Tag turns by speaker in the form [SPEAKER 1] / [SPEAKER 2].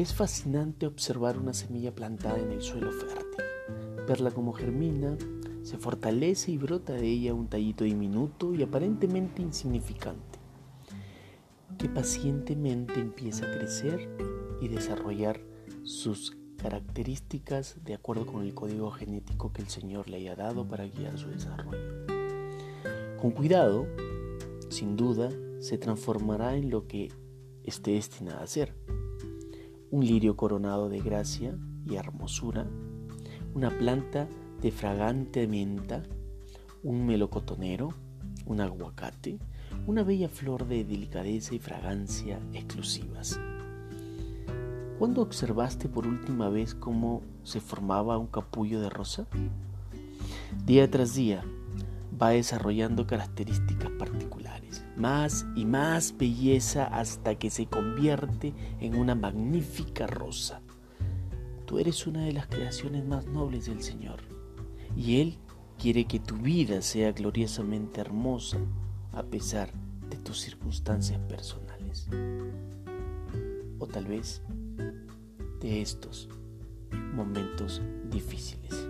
[SPEAKER 1] Es fascinante observar una semilla plantada en el suelo fértil, verla como germina, se fortalece y brota de ella un tallito diminuto y aparentemente insignificante, que pacientemente empieza a crecer y desarrollar sus características de acuerdo con el código genético que el Señor le haya dado para guiar su desarrollo. Con cuidado, sin duda, se transformará en lo que esté destinada a ser. Un lirio coronado de gracia y hermosura, una planta de fragante menta, un melocotonero, un aguacate, una bella flor de delicadeza y fragancia exclusivas. ¿Cuándo observaste por última vez cómo se formaba un capullo de rosa? Día tras día va desarrollando características particulares, más y más belleza hasta que se convierte en una magnífica rosa. Tú eres una de las creaciones más nobles del Señor y Él quiere que tu vida sea gloriosamente hermosa a pesar de tus circunstancias personales. O tal vez de estos momentos difíciles.